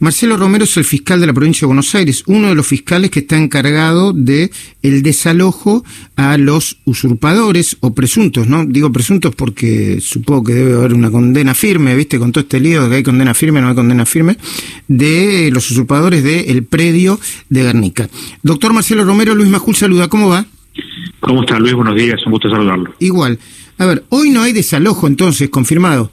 Marcelo Romero es el fiscal de la provincia de Buenos Aires, uno de los fiscales que está encargado de el desalojo a los usurpadores o presuntos, ¿no? Digo presuntos porque supongo que debe haber una condena firme, ¿viste? Con todo este lío de que hay condena firme, no hay condena firme, de los usurpadores del predio de Guernica. Doctor Marcelo Romero, Luis Majul saluda, ¿cómo va? ¿Cómo está Luis? Buenos días, un gusto saludarlo. Igual. A ver, hoy no hay desalojo entonces, confirmado.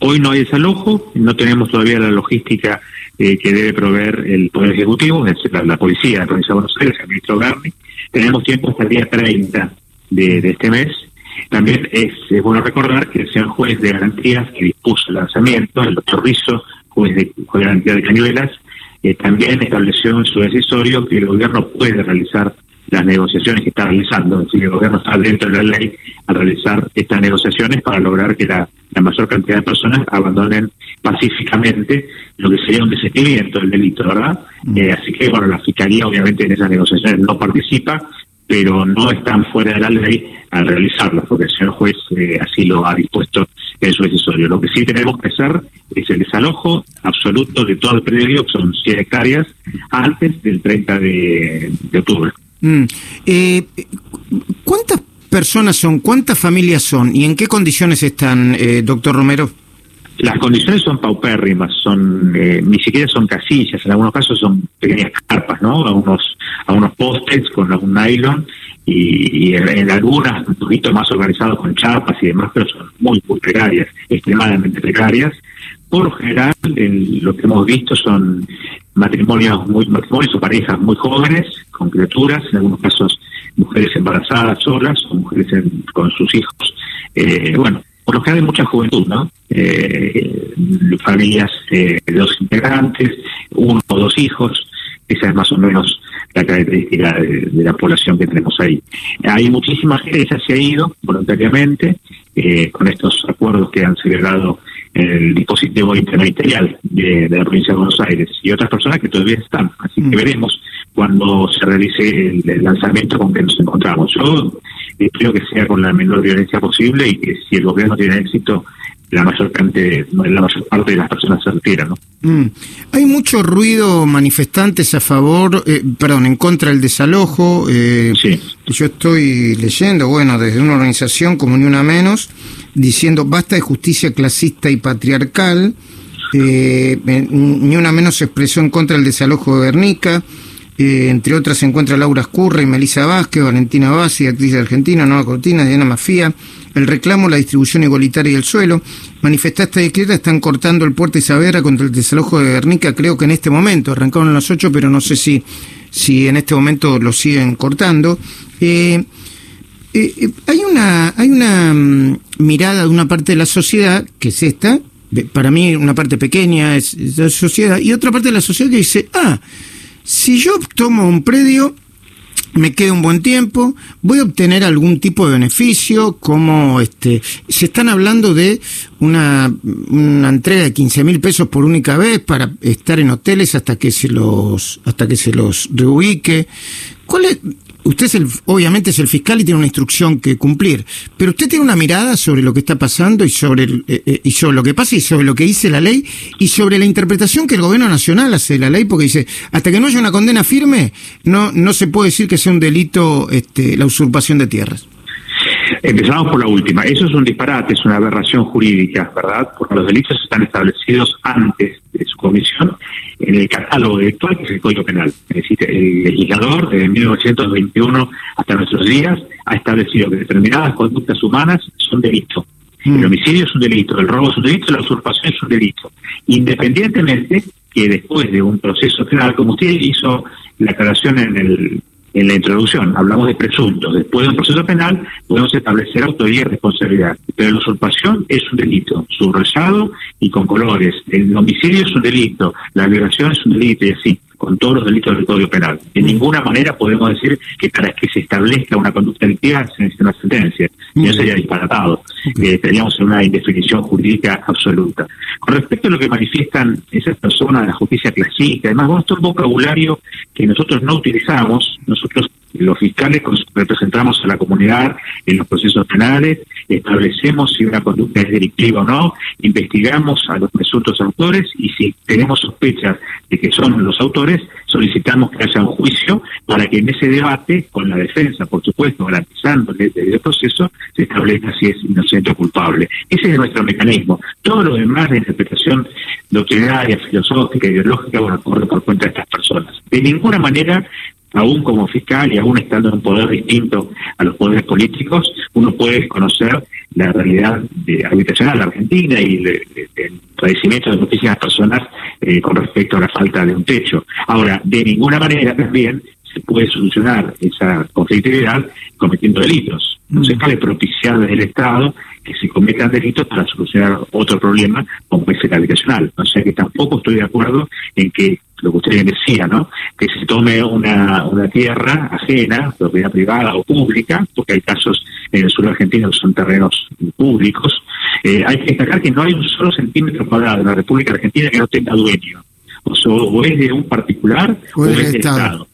Hoy no hay desalojo, no tenemos todavía la logística eh, que debe proveer el Poder Ejecutivo, es la, la, Policía de la Provincia de Buenos Aires, el ministro Garni. Tenemos tiempo hasta el día 30 de, este mes. También es, es, bueno recordar que el señor juez de garantías que dispuso el lanzamiento, el doctor Rizzo, juez de, juez de garantía de Cañuelas, eh, también estableció en su decisorio que el gobierno puede realizar las negociaciones que está realizando. Es decir, el gobierno está dentro de la ley a realizar estas negociaciones para lograr que la, la mayor cantidad de personas abandonen pacíficamente lo que sería un desistimiento del delito, ¿verdad? Mm. Eh, así que, bueno, la Fiscalía obviamente en esas negociaciones no participa, pero no están fuera de la ley al realizarlas, porque el señor juez eh, así lo ha dispuesto en su decisorio. Lo que sí tenemos que hacer es el desalojo absoluto de todo el predio, que son 100 hectáreas, antes del 30 de, de octubre. Mm. Eh, ¿Cuántas personas son, cuántas familias son y en qué condiciones están, eh, doctor Romero? Las condiciones son paupérrimas, son eh, ni siquiera son casillas, en algunos casos son pequeñas carpas, ¿no? A unos, a unos postes con algún nylon y, y en, algunas un poquito más organizados con chapas y demás, pero son muy, muy precarias, extremadamente precarias. Por lo general, lo que hemos visto son matrimonios muy matrimonios o parejas muy jóvenes con criaturas, en algunos casos mujeres embarazadas solas o mujeres en, con sus hijos. Eh, bueno, por lo general hay mucha juventud, ¿no? Eh, familias eh, de dos integrantes, uno o dos hijos, esa es más o menos la característica de, de la población que tenemos ahí. Hay muchísima gente que ya se ha ido voluntariamente eh, con estos acuerdos que han celebrado el dispositivo interministerial de, de, la provincia de Buenos Aires y otras personas que todavía están. Así que veremos cuando se realice el, el lanzamiento con que nos encontramos. Yo espero que sea con la menor violencia posible y que si el gobierno tiene éxito la mayor cantidad, la mayor parte de las personas se retiran, ¿no? Mm. Hay mucho ruido, manifestantes a favor, eh, perdón, en contra del desalojo. Eh, sí. Yo estoy leyendo, bueno, desde una organización como Ni Una Menos, diciendo basta de justicia clasista y patriarcal. Eh, Ni Una Menos se expresó en contra del desalojo de Guernica. Eh, entre otras se encuentra Laura Escurra y Melissa Vázquez, Valentina Bassi, actriz Argentina, Nueva Cortina, Diana Mafía. El reclamo, la distribución igualitaria del suelo. Manifestantes de Cleta están cortando el puerto Isabela contra el desalojo de Guernica, creo que en este momento. Arrancaron a las 8, pero no sé si, si en este momento lo siguen cortando. Eh, eh, hay una, hay una um, mirada de una parte de la sociedad, que es esta, para mí una parte pequeña es, es la sociedad, y otra parte de la sociedad que dice, ah, si yo tomo un predio, me queda un buen tiempo, voy a obtener algún tipo de beneficio, como este, se están hablando de una, una entrega de 15 mil pesos por única vez para estar en hoteles hasta que se los, hasta que se los reubique. ¿Cuál es, usted es el, obviamente es el fiscal y tiene una instrucción que cumplir, pero usted tiene una mirada sobre lo que está pasando y sobre, el, eh, eh, y sobre lo que pasa y sobre lo que dice la ley y sobre la interpretación que el gobierno nacional hace de la ley, porque dice, hasta que no haya una condena firme, no, no se puede decir que sea un delito este, la usurpación de tierras. Empezamos por la última. Eso es un disparate, es una aberración jurídica, ¿verdad? Porque los delitos están establecidos antes de su comisión en el catálogo delictual, que es el Código Penal. Es decir, el legislador desde 1921 hasta nuestros días ha establecido que determinadas conductas humanas son delito. El homicidio es un delito, el robo es un delito, la usurpación es un delito. Independientemente que después de un proceso penal, como usted hizo la aclaración en el en la introducción hablamos de presuntos. Después de un proceso penal podemos establecer autoría y responsabilidad. Pero la usurpación es un delito, subrayado y con colores. El homicidio es un delito, la violación es un delito y así con todos los delitos del Código Penal. De ninguna manera podemos decir que para que se establezca una conducta delictiva se necesita una sentencia. Y eso sería disparatado. Eh, estaríamos en una indefinición jurídica absoluta. Con respecto a lo que manifiestan esas personas de la justicia clasista, además, bueno, esto es un vocabulario que nosotros no utilizamos, nosotros los fiscales representamos a la comunidad en los procesos penales, establecemos si una conducta es delictiva o no, investigamos a los presuntos autores y si tenemos sospechas de que son los autores, solicitamos que haya juicio para que en ese debate, con la defensa, por supuesto, garantizando el proceso, se establezca si es inocente o culpable. Ese es nuestro mecanismo. Todo lo demás de interpretación doctrinaria, filosófica, ideológica, bueno, corre por cuenta de estas personas. De ninguna manera aún como fiscal y aún estando en un poder distinto a los poderes políticos, uno puede conocer la realidad de, habitacional de la Argentina y el padecimiento de muchísimas personas eh, con respecto a la falta de un techo. Ahora, de ninguna manera también se puede solucionar esa conflictividad cometiendo delitos. No se mm. puede propiciar desde el Estado que se cometan delitos para solucionar otro problema como es el habitacional. O sea que tampoco estoy de acuerdo en que lo que usted decía, ¿no? Que se tome una, una tierra ajena, propiedad privada o pública, porque hay casos en el sur argentino que son terrenos públicos. Eh, hay que destacar que no hay un solo centímetro cuadrado en la República Argentina que no tenga dueño. O, sea, o es de un particular o, es del Estado.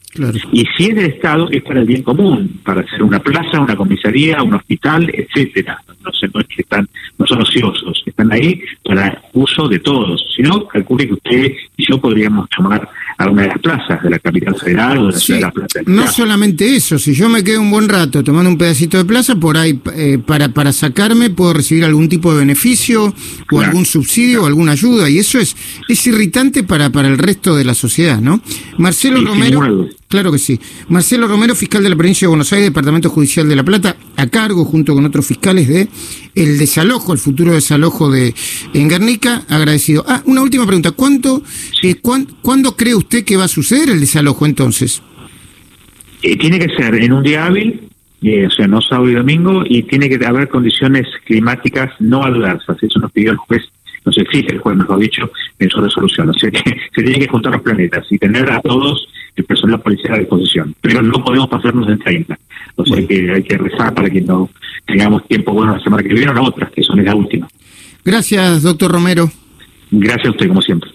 Y si es del Estado, es para el bien común, para hacer una plaza, una comisaría, un hospital, etcétera. No, es que están, no son ociosos, están ahí para uso de todos. Si no, calcule que usted y yo podríamos tomar a una de las plazas de la capital federal o de la ciudad de la Plaza. No solamente eso, si yo me quedo un buen rato tomando un pedacito de plaza, por ahí eh, para, para sacarme puedo recibir algún tipo de beneficio o algún subsidio o alguna ayuda y eso es, es irritante para, para el resto de la sociedad, ¿no? Marcelo Romero. Claro que sí. Marcelo Romero, fiscal de la provincia de Buenos Aires, Departamento Judicial de La Plata, a cargo junto con otros fiscales de el desalojo, el futuro desalojo de en Guernica, agradecido. Ah, una última pregunta. ¿Cuánto, eh, ¿Cuándo cree usted que va a suceder el desalojo entonces? Eh, tiene que ser en un día hábil, eh, o sea, no sábado y domingo, y tiene que haber condiciones climáticas no adversas. Eso nos pidió el juez nos exige el juez, mejor dicho, en su resolución. O sea que se tienen que juntar los planetas y tener a todos el personal policial a disposición. Pero no podemos pasarnos en 30. O sea que hay que rezar para que no tengamos tiempo bueno la semana que viene o la otra, que son la última. Gracias, doctor Romero. Gracias a usted, como siempre.